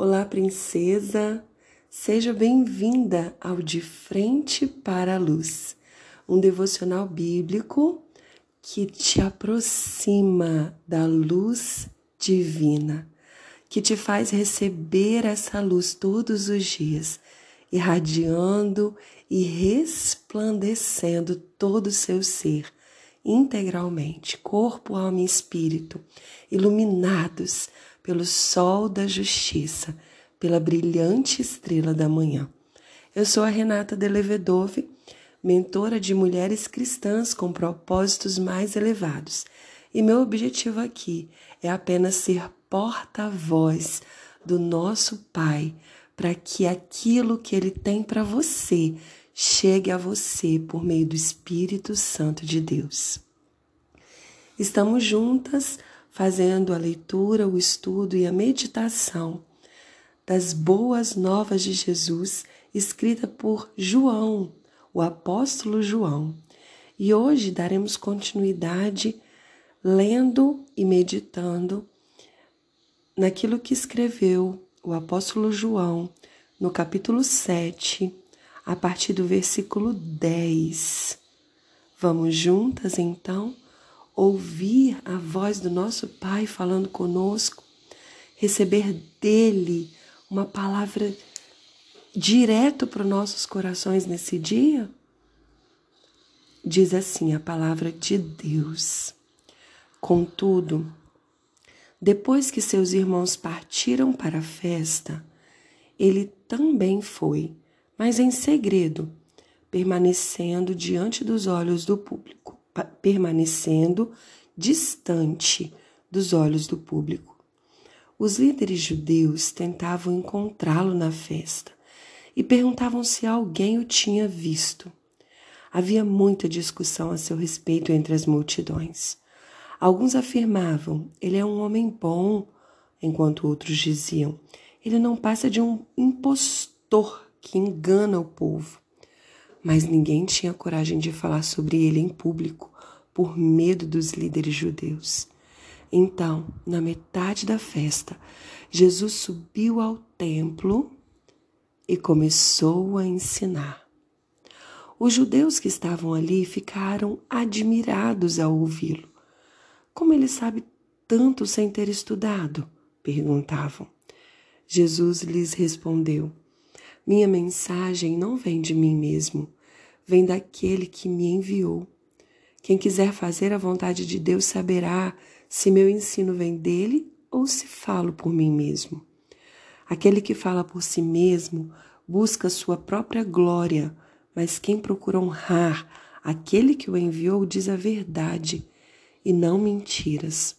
Olá, princesa! Seja bem-vinda ao De Frente para a Luz, um devocional bíblico que te aproxima da luz divina, que te faz receber essa luz todos os dias, irradiando e resplandecendo todo o seu ser integralmente, corpo, alma e espírito, iluminados pelo sol da justiça, pela brilhante estrela da manhã. Eu sou a Renata Delevedove, mentora de mulheres cristãs com propósitos mais elevados, e meu objetivo aqui é apenas ser porta-voz do nosso Pai para que aquilo que Ele tem para você chegue a você por meio do Espírito Santo de Deus. Estamos juntas fazendo a leitura, o estudo e a meditação das boas novas de Jesus, escrita por João, o apóstolo João. E hoje daremos continuidade lendo e meditando naquilo que escreveu o apóstolo João no capítulo 7, a partir do versículo 10. Vamos juntas então? Ouvir a voz do nosso Pai falando conosco, receber dele uma palavra direto para os nossos corações nesse dia? Diz assim a palavra de Deus. Contudo, depois que seus irmãos partiram para a festa, ele também foi, mas em segredo, permanecendo diante dos olhos do público permanecendo distante dos olhos do público. Os líderes judeus tentavam encontrá-lo na festa e perguntavam se alguém o tinha visto. Havia muita discussão a seu respeito entre as multidões. Alguns afirmavam: ele é um homem bom, enquanto outros diziam: ele não passa de um impostor que engana o povo mas ninguém tinha coragem de falar sobre ele em público por medo dos líderes judeus. Então, na metade da festa, Jesus subiu ao templo e começou a ensinar. Os judeus que estavam ali ficaram admirados ao ouvi-lo. Como ele sabe tanto sem ter estudado? perguntavam. Jesus lhes respondeu: minha mensagem não vem de mim mesmo, vem daquele que me enviou. Quem quiser fazer a vontade de Deus saberá se meu ensino vem dele ou se falo por mim mesmo. Aquele que fala por si mesmo busca sua própria glória, mas quem procura honrar aquele que o enviou diz a verdade e não mentiras.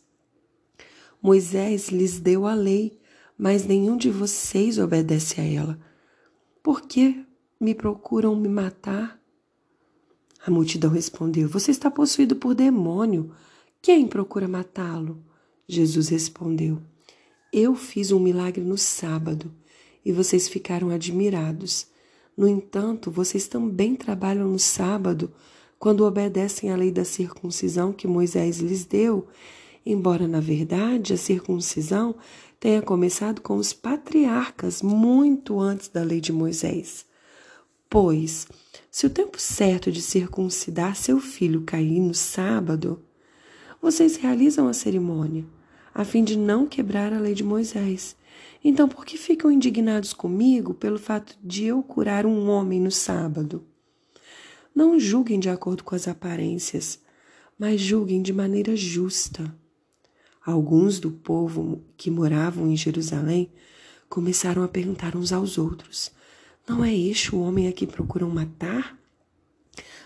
Moisés lhes deu a lei, mas nenhum de vocês obedece a ela. Por que me procuram me matar? A multidão respondeu: Você está possuído por demônio. Quem procura matá-lo? Jesus respondeu: Eu fiz um milagre no sábado e vocês ficaram admirados. No entanto, vocês também trabalham no sábado quando obedecem à lei da circuncisão que Moisés lhes deu, embora na verdade a circuncisão tenha começado com os patriarcas muito antes da lei de Moisés. Pois, se o tempo certo de circuncidar seu filho cair no sábado, vocês realizam a cerimônia, a fim de não quebrar a lei de Moisés. Então, por que ficam indignados comigo pelo fato de eu curar um homem no sábado? Não julguem de acordo com as aparências, mas julguem de maneira justa. Alguns do povo que moravam em Jerusalém começaram a perguntar uns aos outros: Não é este o homem a que procuram matar?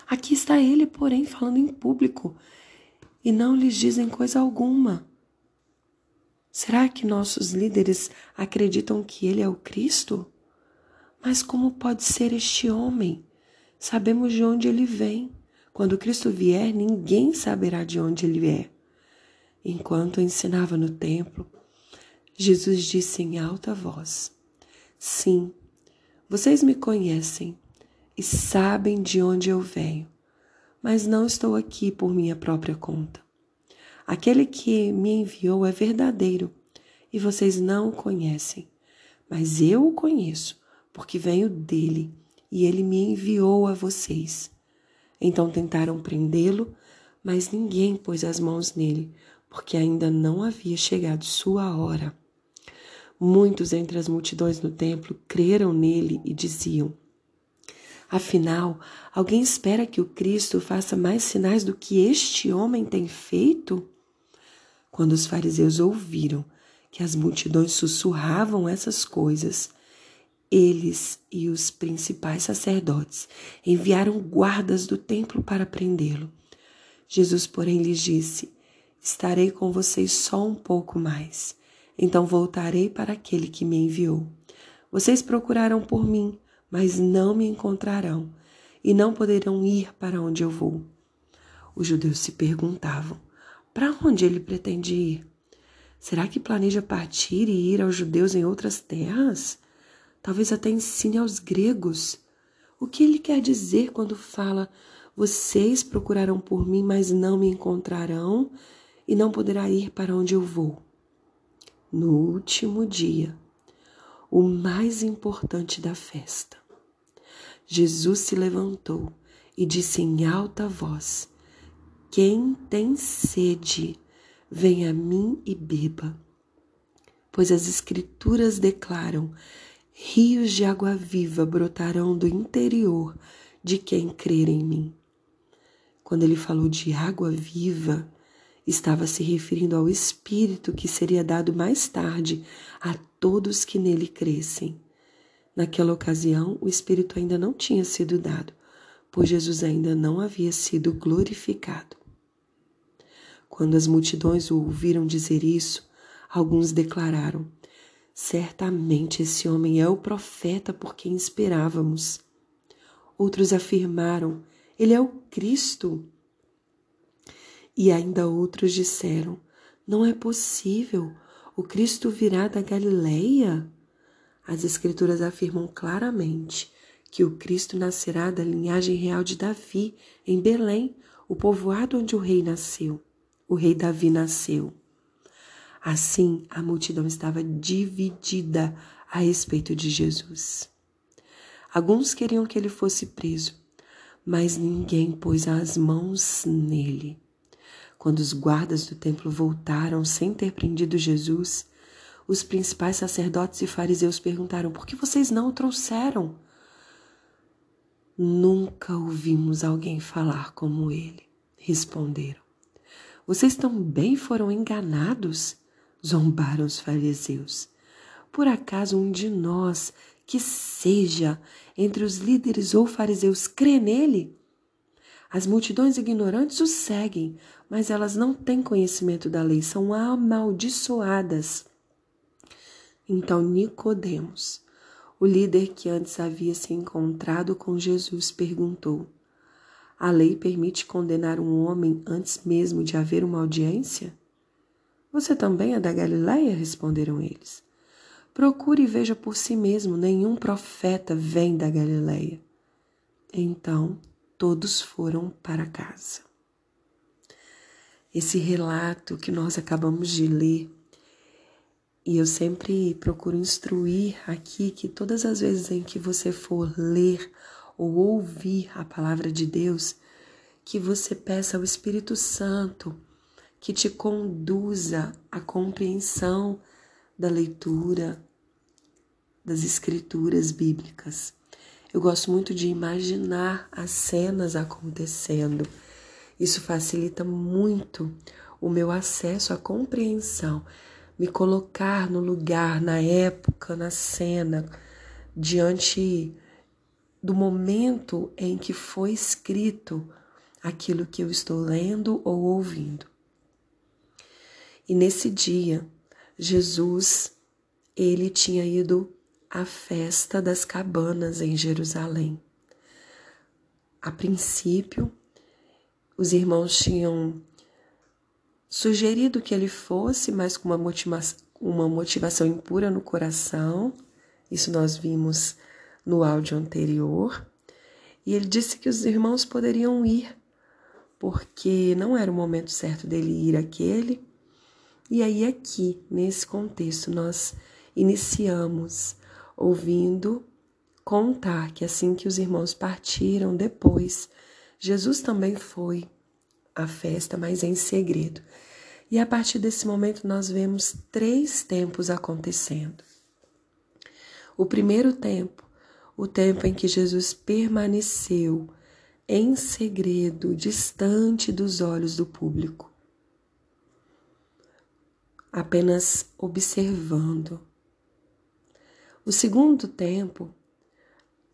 Aqui está ele, porém, falando em público e não lhes dizem coisa alguma. Será que nossos líderes acreditam que ele é o Cristo? Mas como pode ser este homem? Sabemos de onde ele vem. Quando Cristo vier, ninguém saberá de onde ele é. Enquanto ensinava no templo, Jesus disse em alta voz: Sim, vocês me conhecem e sabem de onde eu venho, mas não estou aqui por minha própria conta. Aquele que me enviou é verdadeiro e vocês não o conhecem, mas eu o conheço, porque venho dele e ele me enviou a vocês. Então tentaram prendê-lo, mas ninguém pôs as mãos nele, porque ainda não havia chegado sua hora. Muitos entre as multidões no templo creram nele e diziam: Afinal, alguém espera que o Cristo faça mais sinais do que este homem tem feito? Quando os fariseus ouviram que as multidões sussurravam essas coisas, eles e os principais sacerdotes enviaram guardas do templo para prendê-lo. Jesus, porém, lhes disse: Estarei com vocês só um pouco mais, então voltarei para aquele que me enviou. Vocês procuraram por mim, mas não me encontrarão e não poderão ir para onde eu vou. Os judeus se perguntavam: para onde ele pretende ir? Será que planeja partir e ir aos judeus em outras terras? Talvez até ensine aos gregos. O que ele quer dizer quando fala: Vocês procurarão por mim, mas não me encontrarão, e não poderá ir para onde eu vou? No último dia, o mais importante da festa, Jesus se levantou e disse em alta voz: quem tem sede, venha a mim e beba. Pois as Escrituras declaram: rios de água viva brotarão do interior de quem crer em mim. Quando ele falou de água viva, estava se referindo ao Espírito que seria dado mais tarde a todos que nele crescem. Naquela ocasião, o Espírito ainda não tinha sido dado, pois Jesus ainda não havia sido glorificado. Quando as multidões o ouviram dizer isso, alguns declararam: Certamente esse homem é o profeta por quem esperávamos. Outros afirmaram: Ele é o Cristo. E ainda outros disseram: Não é possível, o Cristo virá da Galileia? As Escrituras afirmam claramente que o Cristo nascerá da linhagem real de Davi, em Belém, o povoado onde o rei nasceu o rei Davi nasceu. Assim, a multidão estava dividida a respeito de Jesus. Alguns queriam que ele fosse preso, mas ninguém pôs as mãos nele. Quando os guardas do templo voltaram sem ter prendido Jesus, os principais sacerdotes e fariseus perguntaram: por que vocês não o trouxeram? Nunca ouvimos alguém falar como ele, responderam. Vocês também foram enganados? Zombaram os fariseus. Por acaso um de nós, que seja entre os líderes ou fariseus, crê nele? As multidões ignorantes o seguem, mas elas não têm conhecimento da lei, são amaldiçoadas. Então Nicodemos, o líder que antes havia se encontrado com Jesus, perguntou: a lei permite condenar um homem antes mesmo de haver uma audiência? Você também é da Galiléia? responderam eles. Procure e veja por si mesmo, nenhum profeta vem da Galiléia. Então todos foram para casa. Esse relato que nós acabamos de ler, e eu sempre procuro instruir aqui que todas as vezes em que você for ler ou ouvir a palavra de Deus, que você peça ao Espírito Santo que te conduza à compreensão da leitura das escrituras bíblicas. Eu gosto muito de imaginar as cenas acontecendo. Isso facilita muito o meu acesso à compreensão, me colocar no lugar, na época, na cena, diante do momento em que foi escrito aquilo que eu estou lendo ou ouvindo. E nesse dia, Jesus, ele tinha ido à festa das cabanas em Jerusalém. A princípio, os irmãos tinham sugerido que ele fosse, mas com uma motivação, uma motivação impura no coração. Isso nós vimos no áudio anterior, e ele disse que os irmãos poderiam ir, porque não era o momento certo dele ir aquele. E aí, aqui, nesse contexto, nós iniciamos ouvindo contar que assim que os irmãos partiram depois, Jesus também foi à festa, mas em segredo. E a partir desse momento nós vemos três tempos acontecendo. O primeiro tempo, o tempo em que Jesus permaneceu em segredo, distante dos olhos do público, apenas observando. O segundo tempo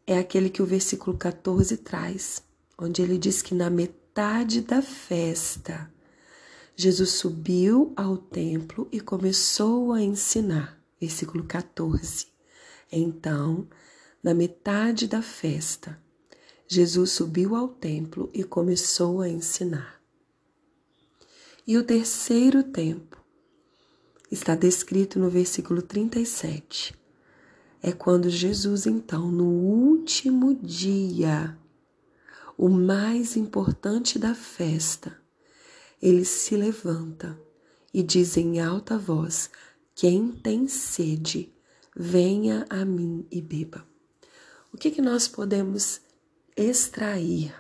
é aquele que o versículo 14 traz, onde ele diz que na metade da festa, Jesus subiu ao templo e começou a ensinar. Versículo 14. Então, na metade da festa, Jesus subiu ao templo e começou a ensinar. E o terceiro tempo está descrito no versículo 37. É quando Jesus, então, no último dia, o mais importante da festa, ele se levanta e diz em alta voz: Quem tem sede, venha a mim e beba. O que, que nós podemos extrair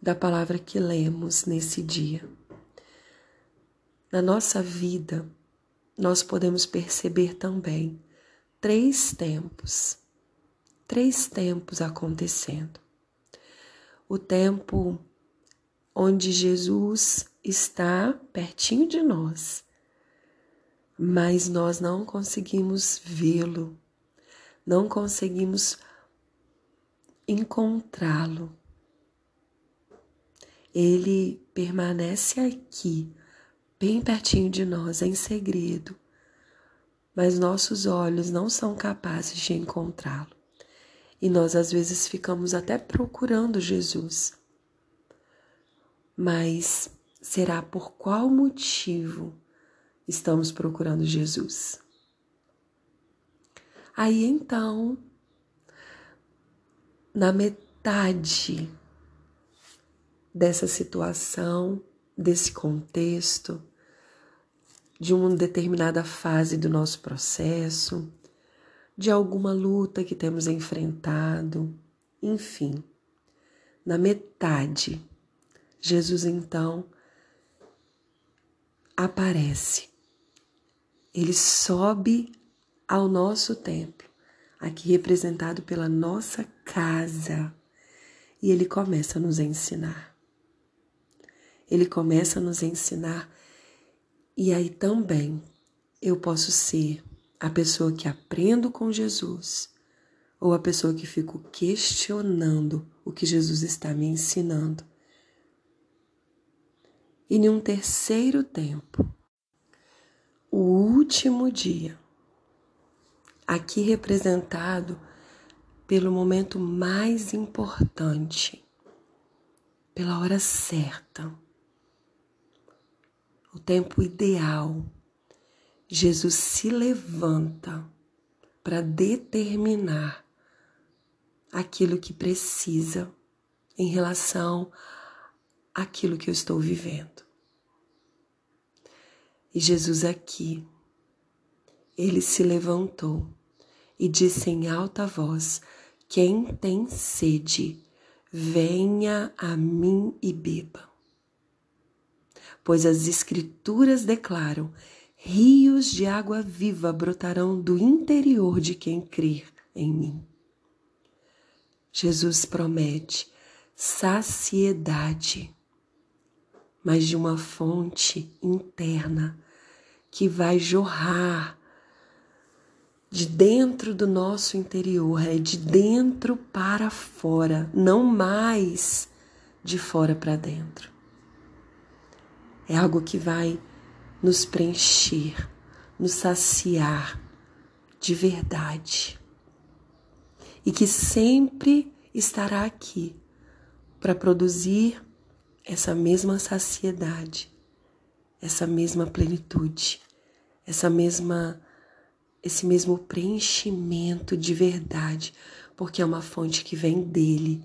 da palavra que lemos nesse dia? Na nossa vida, nós podemos perceber também três tempos, três tempos acontecendo o tempo onde Jesus está pertinho de nós, mas nós não conseguimos vê-lo, não conseguimos encontrá-lo. Ele permanece aqui, bem pertinho de nós, em segredo, mas nossos olhos não são capazes de encontrá-lo. E nós às vezes ficamos até procurando Jesus. Mas será por qual motivo estamos procurando Jesus? Aí então, na metade dessa situação, desse contexto, de uma determinada fase do nosso processo, de alguma luta que temos enfrentado, enfim. Na metade, Jesus então aparece. Ele sobe ao nosso templo, aqui representado pela nossa casa, e ele começa a nos ensinar. Ele começa a nos ensinar, e aí também eu posso ser a pessoa que aprendo com Jesus ou a pessoa que fico questionando o que Jesus está me ensinando. E em um terceiro tempo, o último dia, aqui representado pelo momento mais importante, pela hora certa, o tempo ideal Jesus se levanta para determinar aquilo que precisa em relação àquilo que eu estou vivendo. E Jesus aqui, ele se levantou e disse em alta voz: Quem tem sede, venha a mim e beba. Pois as Escrituras declaram rios de água viva brotarão do interior de quem crer em mim. Jesus promete saciedade, mas de uma fonte interna que vai jorrar de dentro do nosso interior, é de dentro para fora, não mais de fora para dentro. É algo que vai nos preencher, nos saciar de verdade. E que sempre estará aqui para produzir essa mesma saciedade, essa mesma plenitude, essa mesma esse mesmo preenchimento de verdade, porque é uma fonte que vem dele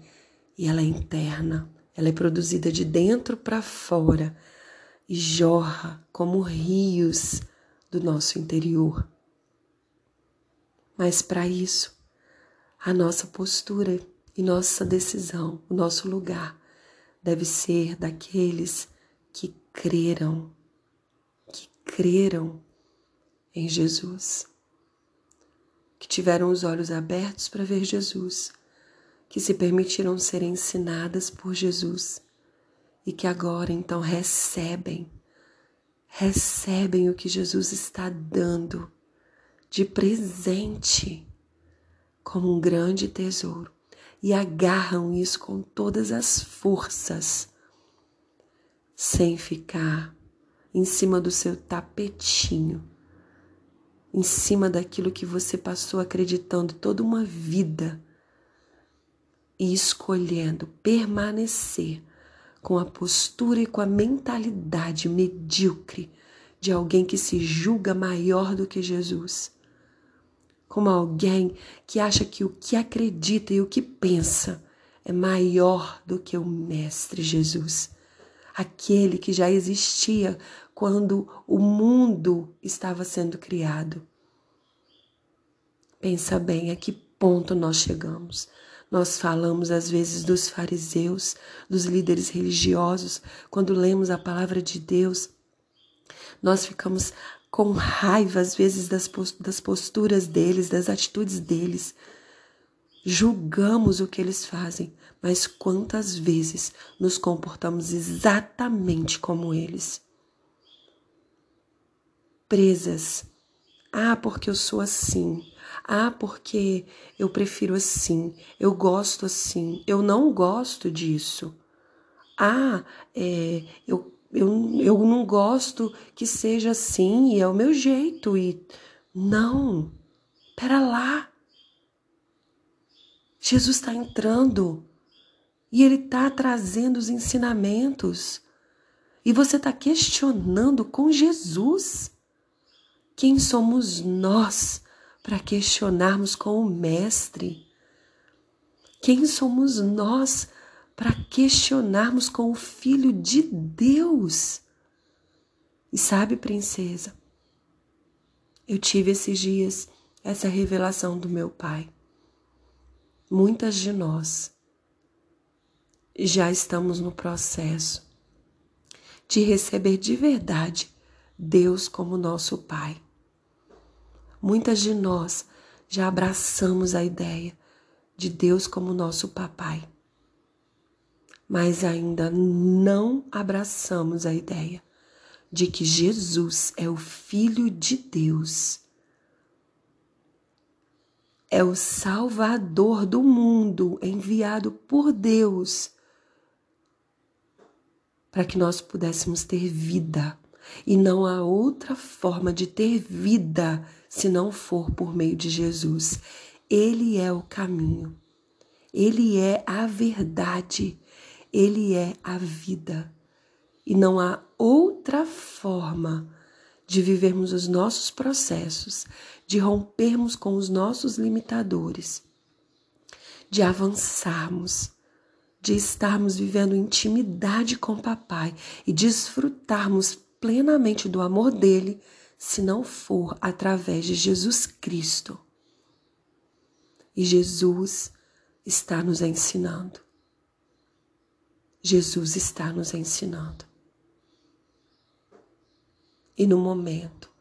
e ela é interna, ela é produzida de dentro para fora e jorra como rios do nosso interior. Mas para isso, a nossa postura e nossa decisão, o nosso lugar, deve ser daqueles que creram, que creram em Jesus, que tiveram os olhos abertos para ver Jesus, que se permitiram ser ensinadas por Jesus e que agora então recebem, recebem o que Jesus está dando de presente como um grande tesouro e agarram isso com todas as forças, sem ficar em cima do seu tapetinho, em cima daquilo que você passou acreditando toda uma vida e escolhendo permanecer com a postura e com a mentalidade medíocre de alguém que se julga maior do que Jesus como alguém que acha que o que acredita e o que pensa é maior do que o Mestre Jesus, aquele que já existia quando o mundo estava sendo criado. Pensa bem a que ponto nós chegamos. Nós falamos às vezes dos fariseus, dos líderes religiosos, quando lemos a palavra de Deus, nós ficamos com raiva, às vezes, das posturas deles, das atitudes deles. Julgamos o que eles fazem, mas quantas vezes nos comportamos exatamente como eles? Presas. Ah, porque eu sou assim. Ah, porque eu prefiro assim. Eu gosto assim. Eu não gosto disso. Ah, é, eu eu, eu não gosto que seja assim e é o meu jeito. E não, pera lá. Jesus está entrando e ele está trazendo os ensinamentos. E você está questionando com Jesus. Quem somos nós para questionarmos com o Mestre? Quem somos nós para questionarmos com o Filho de Deus. E sabe, princesa, eu tive esses dias essa revelação do meu Pai. Muitas de nós já estamos no processo de receber de verdade Deus como nosso Pai. Muitas de nós já abraçamos a ideia de Deus como nosso papai mas ainda não abraçamos a ideia de que Jesus é o Filho de Deus, é o Salvador do mundo enviado por Deus para que nós pudéssemos ter vida. E não há outra forma de ter vida se não for por meio de Jesus. Ele é o caminho, ele é a verdade ele é a vida. E não há outra forma de vivermos os nossos processos, de rompermos com os nossos limitadores, de avançarmos, de estarmos vivendo intimidade com o Papai e desfrutarmos plenamente do amor dele, se não for através de Jesus Cristo. E Jesus está nos ensinando. Jesus está nos ensinando. E no momento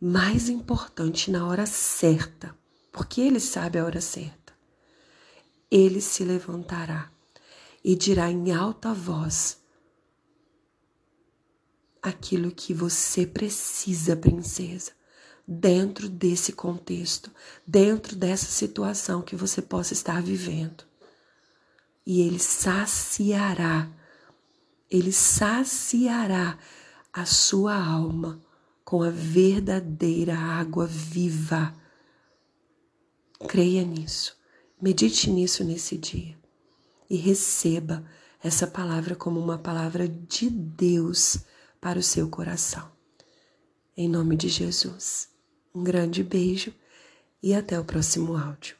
mais importante, na hora certa, porque Ele sabe a hora certa, Ele se levantará e dirá em alta voz aquilo que você precisa, princesa, dentro desse contexto, dentro dessa situação que você possa estar vivendo e ele saciará, ele saciará a sua alma com a verdadeira água viva. Creia nisso, medite nisso nesse dia e receba essa palavra como uma palavra de Deus para o seu coração. Em nome de Jesus, um grande beijo e até o próximo áudio.